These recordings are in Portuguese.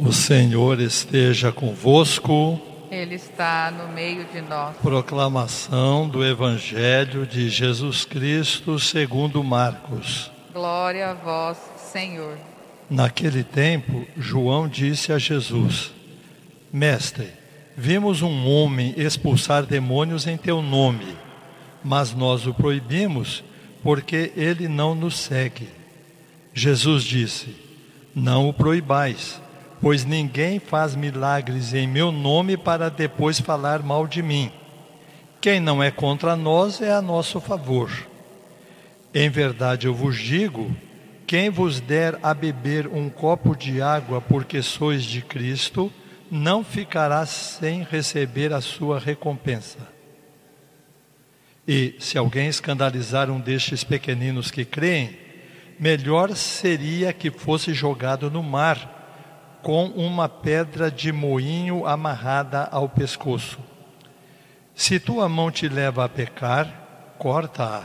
O Senhor esteja convosco. Ele está no meio de nós. Proclamação do Evangelho de Jesus Cristo segundo Marcos. Glória a vós, Senhor. Naquele tempo, João disse a Jesus: Mestre, vimos um homem expulsar demônios em teu nome, mas nós o proibimos porque ele não nos segue. Jesus disse: Não o proibais pois ninguém faz milagres em meu nome para depois falar mal de mim. Quem não é contra nós é a nosso favor. Em verdade eu vos digo: quem vos der a beber um copo de água porque sois de Cristo, não ficará sem receber a sua recompensa. E se alguém escandalizar um destes pequeninos que creem, melhor seria que fosse jogado no mar com uma pedra de moinho amarrada ao pescoço. Se tua mão te leva a pecar, corta-a.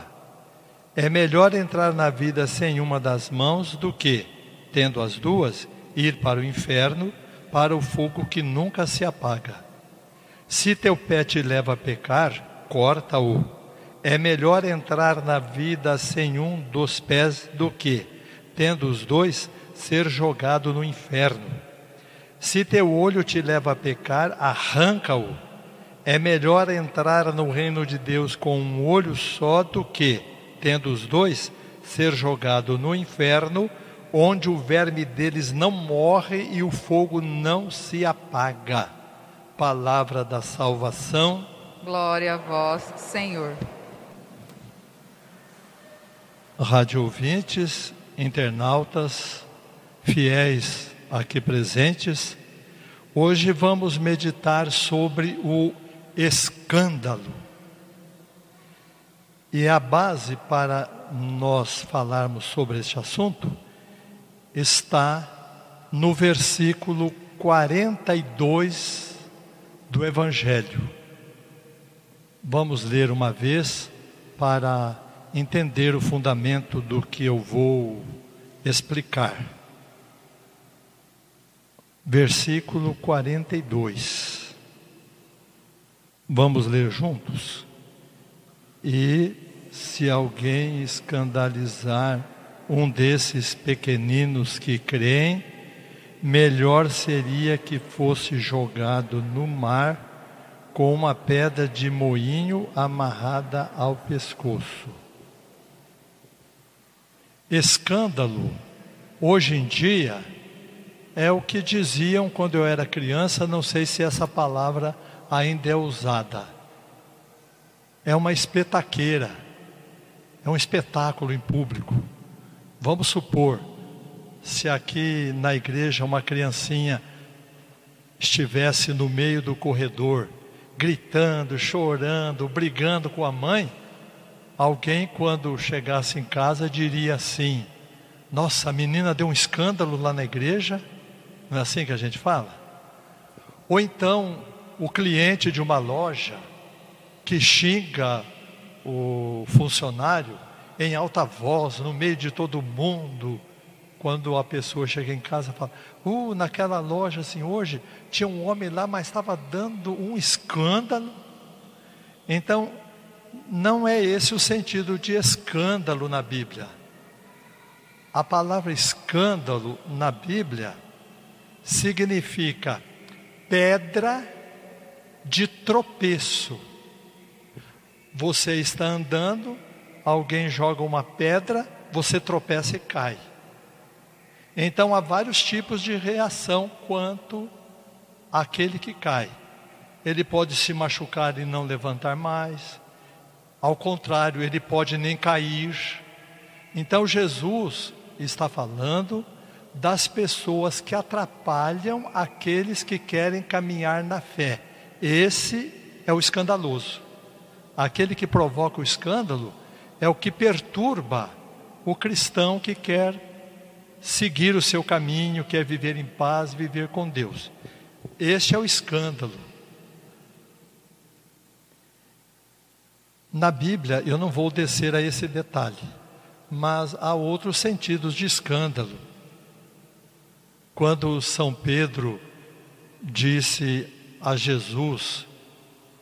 É melhor entrar na vida sem uma das mãos do que, tendo as duas, ir para o inferno, para o fogo que nunca se apaga. Se teu pé te leva a pecar, corta-o. É melhor entrar na vida sem um dos pés do que, tendo os dois, ser jogado no inferno. Se teu olho te leva a pecar, arranca-o. É melhor entrar no reino de Deus com um olho só do que, tendo os dois, ser jogado no inferno, onde o verme deles não morre e o fogo não se apaga. Palavra da salvação. Glória a vós, Senhor. Rádio ouvintes, internautas, fiéis aqui presentes, hoje vamos meditar sobre o escândalo. E a base para nós falarmos sobre este assunto está no versículo 42 do Evangelho. Vamos ler uma vez para entender o fundamento do que eu vou explicar versículo 42. Vamos ler juntos? E se alguém escandalizar um desses pequeninos que creem, melhor seria que fosse jogado no mar com uma pedra de moinho amarrada ao pescoço. Escândalo, hoje em dia, é o que diziam quando eu era criança, não sei se essa palavra ainda é usada. É uma espetaqueira, é um espetáculo em público. Vamos supor, se aqui na igreja uma criancinha estivesse no meio do corredor, gritando, chorando, brigando com a mãe, alguém, quando chegasse em casa, diria assim: Nossa, a menina deu um escândalo lá na igreja não é assim que a gente fala? Ou então o cliente de uma loja que xinga o funcionário em alta voz, no meio de todo mundo, quando a pessoa chega em casa e fala: Uh, naquela loja assim, hoje tinha um homem lá, mas estava dando um escândalo. Então, não é esse o sentido de escândalo na Bíblia. A palavra escândalo na Bíblia significa pedra de tropeço. Você está andando, alguém joga uma pedra, você tropeça e cai. Então há vários tipos de reação quanto àquele que cai. Ele pode se machucar e não levantar mais. Ao contrário, ele pode nem cair. Então Jesus está falando das pessoas que atrapalham aqueles que querem caminhar na fé. Esse é o escandaloso. Aquele que provoca o escândalo é o que perturba o cristão que quer seguir o seu caminho, quer viver em paz, viver com Deus. Este é o escândalo. Na Bíblia, eu não vou descer a esse detalhe, mas há outros sentidos de escândalo. Quando São Pedro disse a Jesus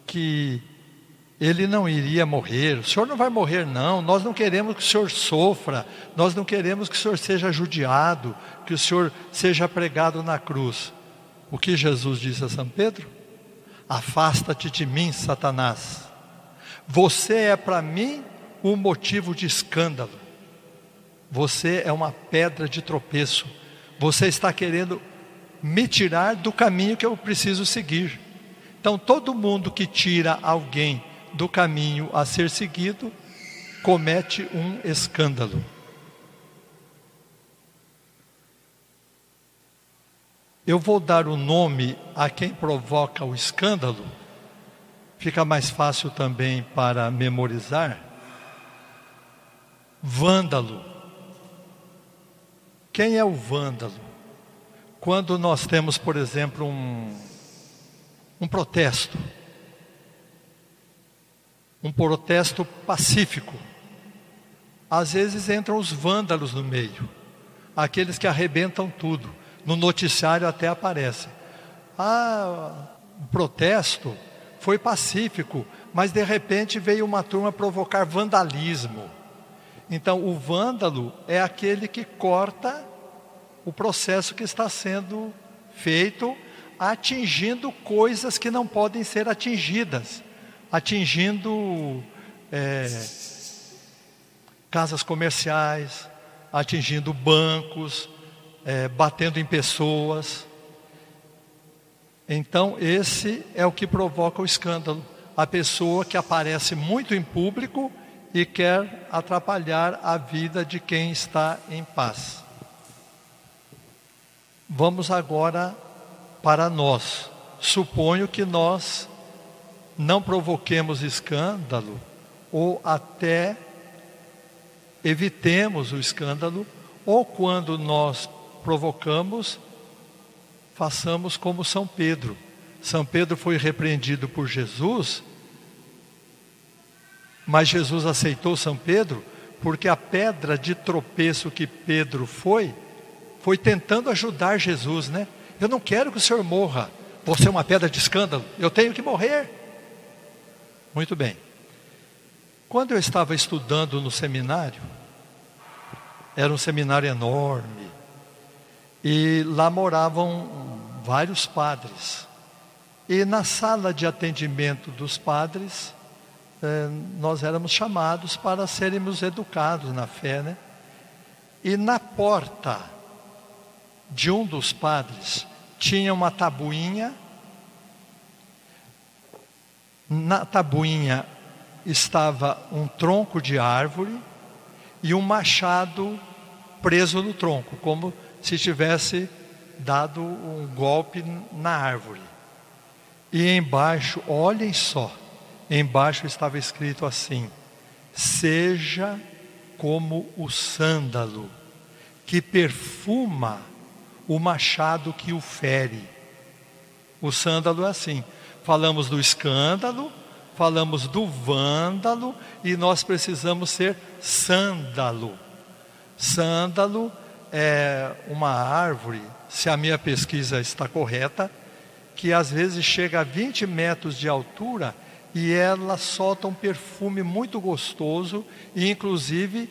que ele não iria morrer, o senhor não vai morrer, não, nós não queremos que o senhor sofra, nós não queremos que o senhor seja judiado, que o senhor seja pregado na cruz. O que Jesus disse a São Pedro? Afasta-te de mim, Satanás. Você é para mim um motivo de escândalo. Você é uma pedra de tropeço. Você está querendo me tirar do caminho que eu preciso seguir. Então, todo mundo que tira alguém do caminho a ser seguido comete um escândalo. Eu vou dar o nome a quem provoca o escândalo, fica mais fácil também para memorizar. Vândalo. Quem é o vândalo? Quando nós temos, por exemplo, um, um protesto, um protesto pacífico, às vezes entram os vândalos no meio, aqueles que arrebentam tudo no noticiário até aparece. Ah, o protesto foi pacífico, mas de repente veio uma turma provocar vandalismo. Então, o vândalo é aquele que corta o processo que está sendo feito, atingindo coisas que não podem ser atingidas, atingindo é, casas comerciais, atingindo bancos, é, batendo em pessoas. Então, esse é o que provoca o escândalo. A pessoa que aparece muito em público e quer atrapalhar a vida de quem está em paz. Vamos agora para nós. Suponho que nós não provoquemos escândalo ou até evitemos o escândalo, ou quando nós provocamos, façamos como São Pedro. São Pedro foi repreendido por Jesus, mas Jesus aceitou São Pedro porque a pedra de tropeço que Pedro foi, foi tentando ajudar Jesus, né? Eu não quero que o senhor morra, você é uma pedra de escândalo, eu tenho que morrer. Muito bem. Quando eu estava estudando no seminário, era um seminário enorme, e lá moravam vários padres. E na sala de atendimento dos padres, nós éramos chamados para sermos educados na fé, né? E na porta de um dos padres tinha uma tabuinha. Na tabuinha estava um tronco de árvore e um machado preso no tronco, como se tivesse dado um golpe na árvore. E embaixo, olhem só, embaixo estava escrito assim: Seja como o sândalo, que perfuma o machado que o fere. O sândalo é assim. Falamos do escândalo, falamos do vândalo e nós precisamos ser sândalo. Sândalo é uma árvore, se a minha pesquisa está correta, que às vezes chega a 20 metros de altura e ela solta um perfume muito gostoso e inclusive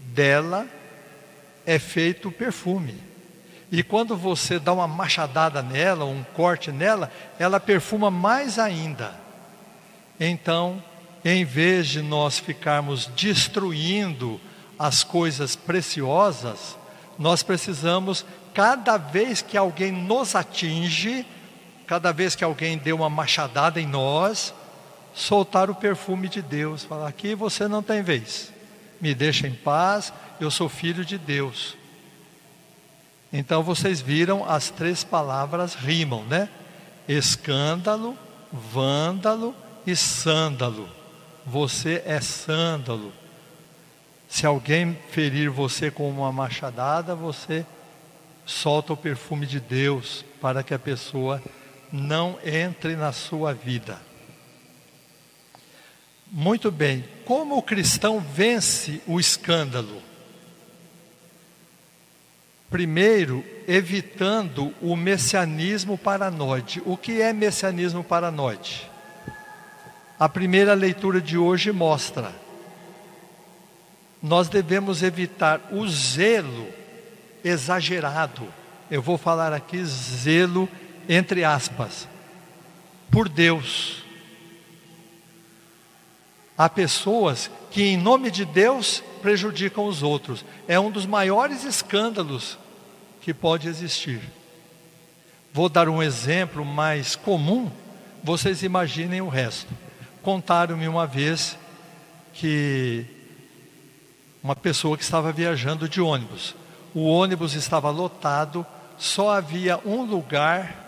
dela é feito perfume. E quando você dá uma machadada nela, um corte nela, ela perfuma mais ainda. Então, em vez de nós ficarmos destruindo as coisas preciosas, nós precisamos, cada vez que alguém nos atinge, cada vez que alguém deu uma machadada em nós, soltar o perfume de Deus, falar: aqui você não tem vez, me deixa em paz, eu sou filho de Deus. Então vocês viram as três palavras rimam, né? Escândalo, vândalo e sândalo. Você é sândalo. Se alguém ferir você com uma machadada, você solta o perfume de Deus para que a pessoa não entre na sua vida. Muito bem, como o cristão vence o escândalo? Primeiro, evitando o messianismo paranoide. O que é messianismo paranoide? A primeira leitura de hoje mostra. Nós devemos evitar o zelo exagerado. Eu vou falar aqui zelo entre aspas, por Deus. Há pessoas que, em nome de Deus, prejudicam os outros. É um dos maiores escândalos que pode existir. Vou dar um exemplo mais comum, vocês imaginem o resto. Contaram-me uma vez que uma pessoa que estava viajando de ônibus. O ônibus estava lotado, só havia um lugar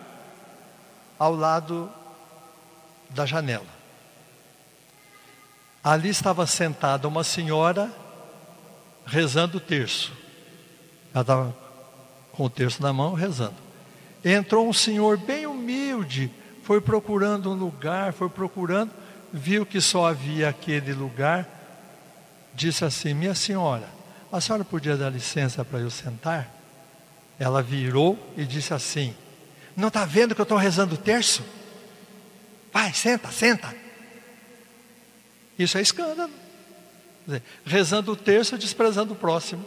ao lado da janela. Ali estava sentada uma senhora rezando o terço. Ela estava com o terço na mão rezando. Entrou um senhor bem humilde, foi procurando um lugar, foi procurando, viu que só havia aquele lugar, disse assim: Minha senhora, a senhora podia dar licença para eu sentar? Ela virou e disse assim: Não está vendo que eu estou rezando o terço? Vai, senta, senta. Isso é escândalo. rezando o terço, desprezando o próximo.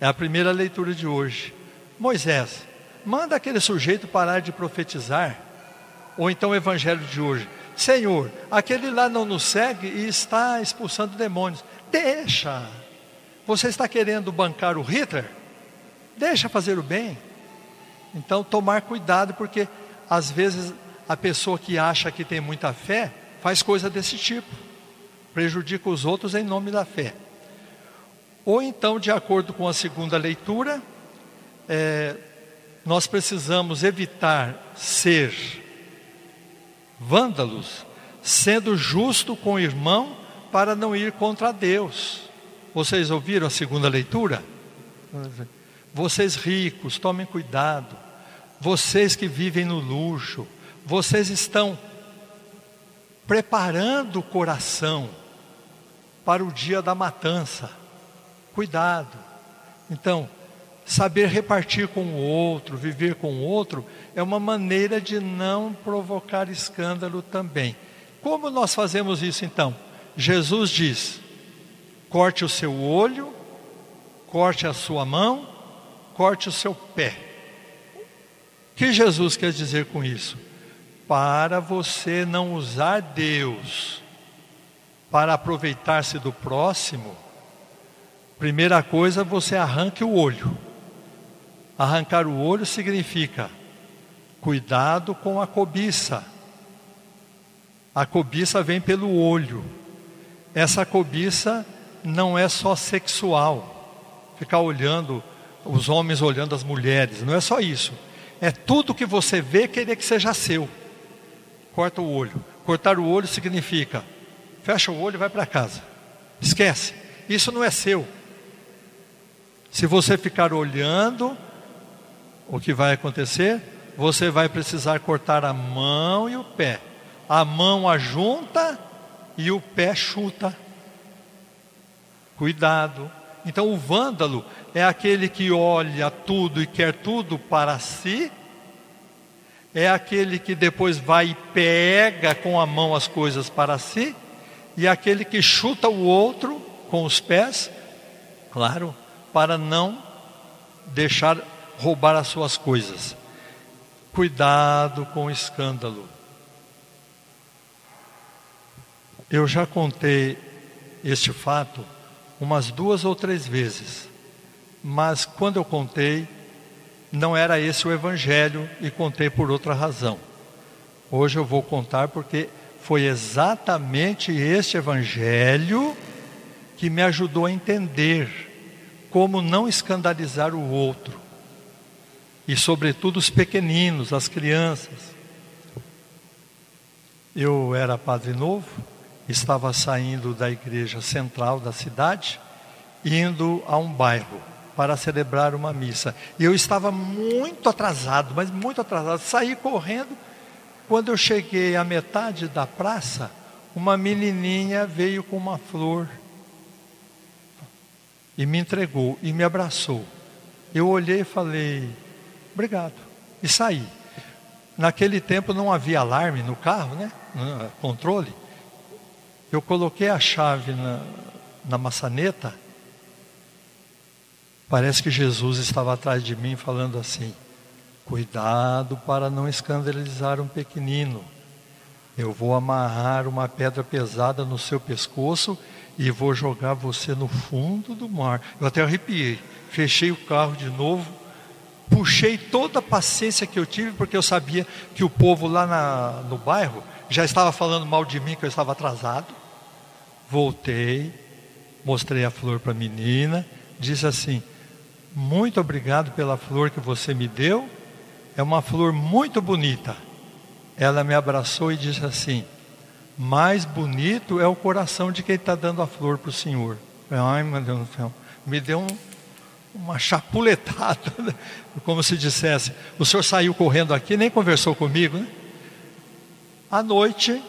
É a primeira leitura de hoje. Moisés, manda aquele sujeito parar de profetizar. Ou então o evangelho de hoje. Senhor, aquele lá não nos segue e está expulsando demônios. Deixa. Você está querendo bancar o Hitler? Deixa fazer o bem. Então, tomar cuidado, porque às vezes a pessoa que acha que tem muita fé faz coisa desse tipo, prejudica os outros em nome da fé. Ou então, de acordo com a segunda leitura, é, nós precisamos evitar ser vândalos, sendo justo com o irmão para não ir contra Deus. Vocês ouviram a segunda leitura? Vocês ricos, tomem cuidado. Vocês que vivem no luxo, vocês estão preparando o coração para o dia da matança. Cuidado. Então, saber repartir com o outro, viver com o outro, é uma maneira de não provocar escândalo também. Como nós fazemos isso então? Jesus diz: corte o seu olho, corte a sua mão, corte o seu pé. O que Jesus quer dizer com isso? Para você não usar Deus para aproveitar-se do próximo, primeira coisa, você arranque o olho. Arrancar o olho significa cuidado com a cobiça. A cobiça vem pelo olho. Essa cobiça não é só sexual, ficar olhando os homens olhando as mulheres, não é só isso. É tudo que você vê querer que seja seu corta o olho. Cortar o olho significa fecha o olho e vai para casa. Esquece. Isso não é seu. Se você ficar olhando, o que vai acontecer? Você vai precisar cortar a mão e o pé. A mão ajunta e o pé chuta. Cuidado. Então o vândalo é aquele que olha tudo e quer tudo para si é aquele que depois vai e pega com a mão as coisas para si, e aquele que chuta o outro com os pés, claro, para não deixar roubar as suas coisas. Cuidado com o escândalo. Eu já contei este fato umas duas ou três vezes, mas quando eu contei, não era esse o Evangelho e contei por outra razão. Hoje eu vou contar porque foi exatamente este Evangelho que me ajudou a entender como não escandalizar o outro, e sobretudo os pequeninos, as crianças. Eu era padre novo, estava saindo da igreja central da cidade, indo a um bairro para celebrar uma missa. E eu estava muito atrasado, mas muito atrasado. Saí correndo. Quando eu cheguei à metade da praça, uma menininha veio com uma flor e me entregou e me abraçou. Eu olhei e falei, obrigado. E saí. Naquele tempo não havia alarme no carro, né? Controle. Eu coloquei a chave na, na maçaneta. Parece que Jesus estava atrás de mim falando assim: Cuidado para não escandalizar um pequenino. Eu vou amarrar uma pedra pesada no seu pescoço e vou jogar você no fundo do mar. Eu até arrepiei. Fechei o carro de novo, puxei toda a paciência que eu tive, porque eu sabia que o povo lá na, no bairro já estava falando mal de mim, que eu estava atrasado. Voltei, mostrei a flor para a menina, disse assim: Muito obrigado pela flor que você me deu, é uma flor muito bonita. Ela me abraçou e disse assim: mais bonito é o coração de quem está dando a flor para o Senhor. Ai, meu Deus do céu. Me deu um, uma chapuletada, né? como se dissesse: o senhor saiu correndo aqui, nem conversou comigo, né? À noite,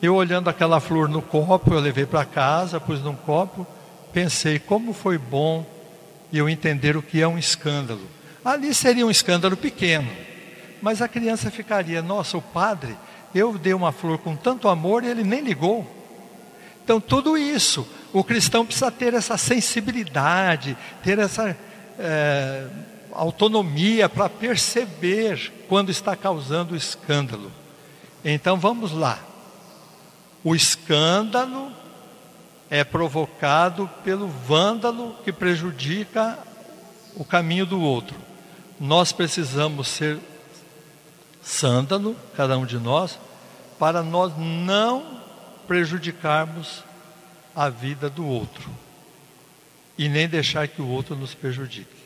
eu olhando aquela flor no copo, eu levei para casa, pus num copo, pensei como foi bom eu entender o que é um escândalo. Ali seria um escândalo pequeno, mas a criança ficaria: nossa, o padre eu dei uma flor com tanto amor e ele nem ligou. Então, tudo isso, o cristão precisa ter essa sensibilidade, ter essa é, autonomia para perceber quando está causando escândalo. Então, vamos lá. O escândalo é provocado pelo vândalo que prejudica o caminho do outro. Nós precisamos ser sândalo, cada um de nós, para nós não prejudicarmos a vida do outro e nem deixar que o outro nos prejudique.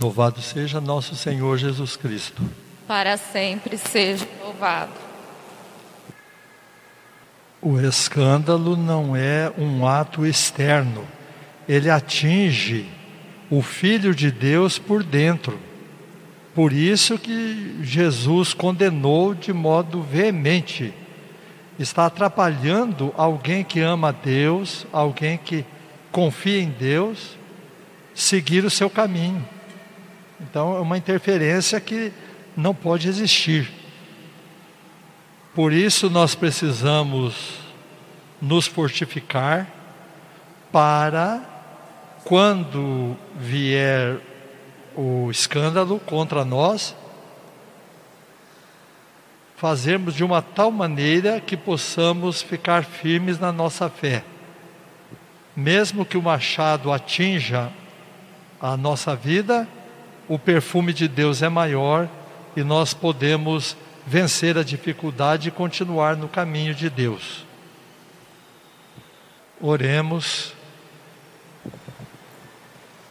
Louvado seja nosso Senhor Jesus Cristo. Para sempre seja louvado. O escândalo não é um ato externo, ele atinge o Filho de Deus por dentro. Por isso que Jesus condenou de modo veemente. Está atrapalhando alguém que ama Deus, alguém que confia em Deus, seguir o seu caminho. Então é uma interferência que não pode existir. Por isso nós precisamos nos fortificar para quando vier o escândalo contra nós, fazermos de uma tal maneira que possamos ficar firmes na nossa fé. Mesmo que o machado atinja a nossa vida, o perfume de Deus é maior e nós podemos vencer a dificuldade e continuar no caminho de Deus. Oremos.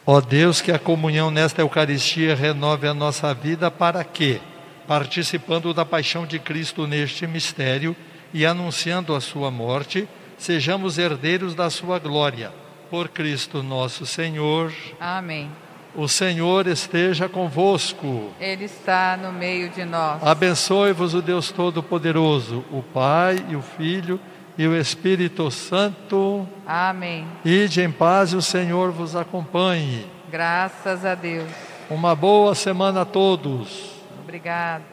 Ó Deus, que a comunhão nesta Eucaristia renove a nossa vida para que, participando da paixão de Cristo neste mistério e anunciando a sua morte, sejamos herdeiros da sua glória. Por Cristo nosso Senhor. Amém. O Senhor esteja convosco. Ele está no meio de nós. Abençoe-vos o Deus Todo-Poderoso, o Pai e o Filho e o Espírito Santo. Amém. Ide em paz e o Senhor vos acompanhe. Graças a Deus. Uma boa semana a todos. Obrigado.